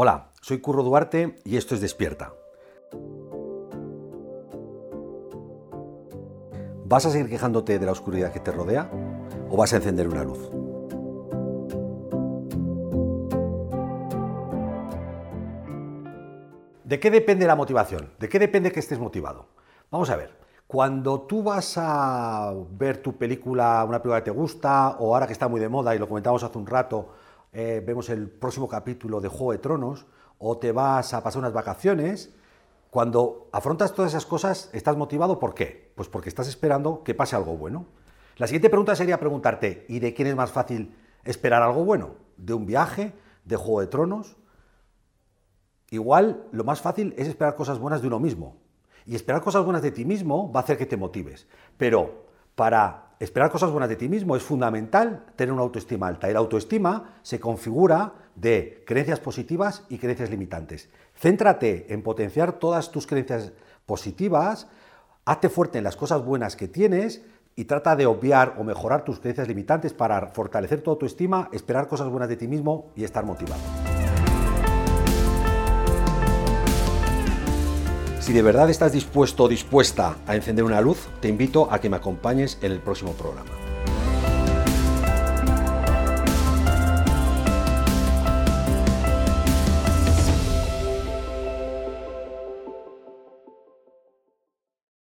Hola, soy Curro Duarte y esto es Despierta. ¿Vas a seguir quejándote de la oscuridad que te rodea o vas a encender una luz? ¿De qué depende la motivación? ¿De qué depende que estés motivado? Vamos a ver. Cuando tú vas a ver tu película, una película que te gusta, o ahora que está muy de moda y lo comentamos hace un rato, eh, vemos el próximo capítulo de Juego de Tronos, o te vas a pasar unas vacaciones, cuando afrontas todas esas cosas, ¿estás motivado por qué? Pues porque estás esperando que pase algo bueno. La siguiente pregunta sería preguntarte, ¿y de quién es más fácil esperar algo bueno? ¿De un viaje? ¿De Juego de Tronos? Igual lo más fácil es esperar cosas buenas de uno mismo. Y esperar cosas buenas de ti mismo va a hacer que te motives. Pero para esperar cosas buenas de ti mismo es fundamental tener una autoestima alta. Y la autoestima se configura de creencias positivas y creencias limitantes. Céntrate en potenciar todas tus creencias positivas, hazte fuerte en las cosas buenas que tienes y trata de obviar o mejorar tus creencias limitantes para fortalecer tu autoestima, esperar cosas buenas de ti mismo y estar motivado. Si de verdad estás dispuesto o dispuesta a encender una luz, te invito a que me acompañes en el próximo programa.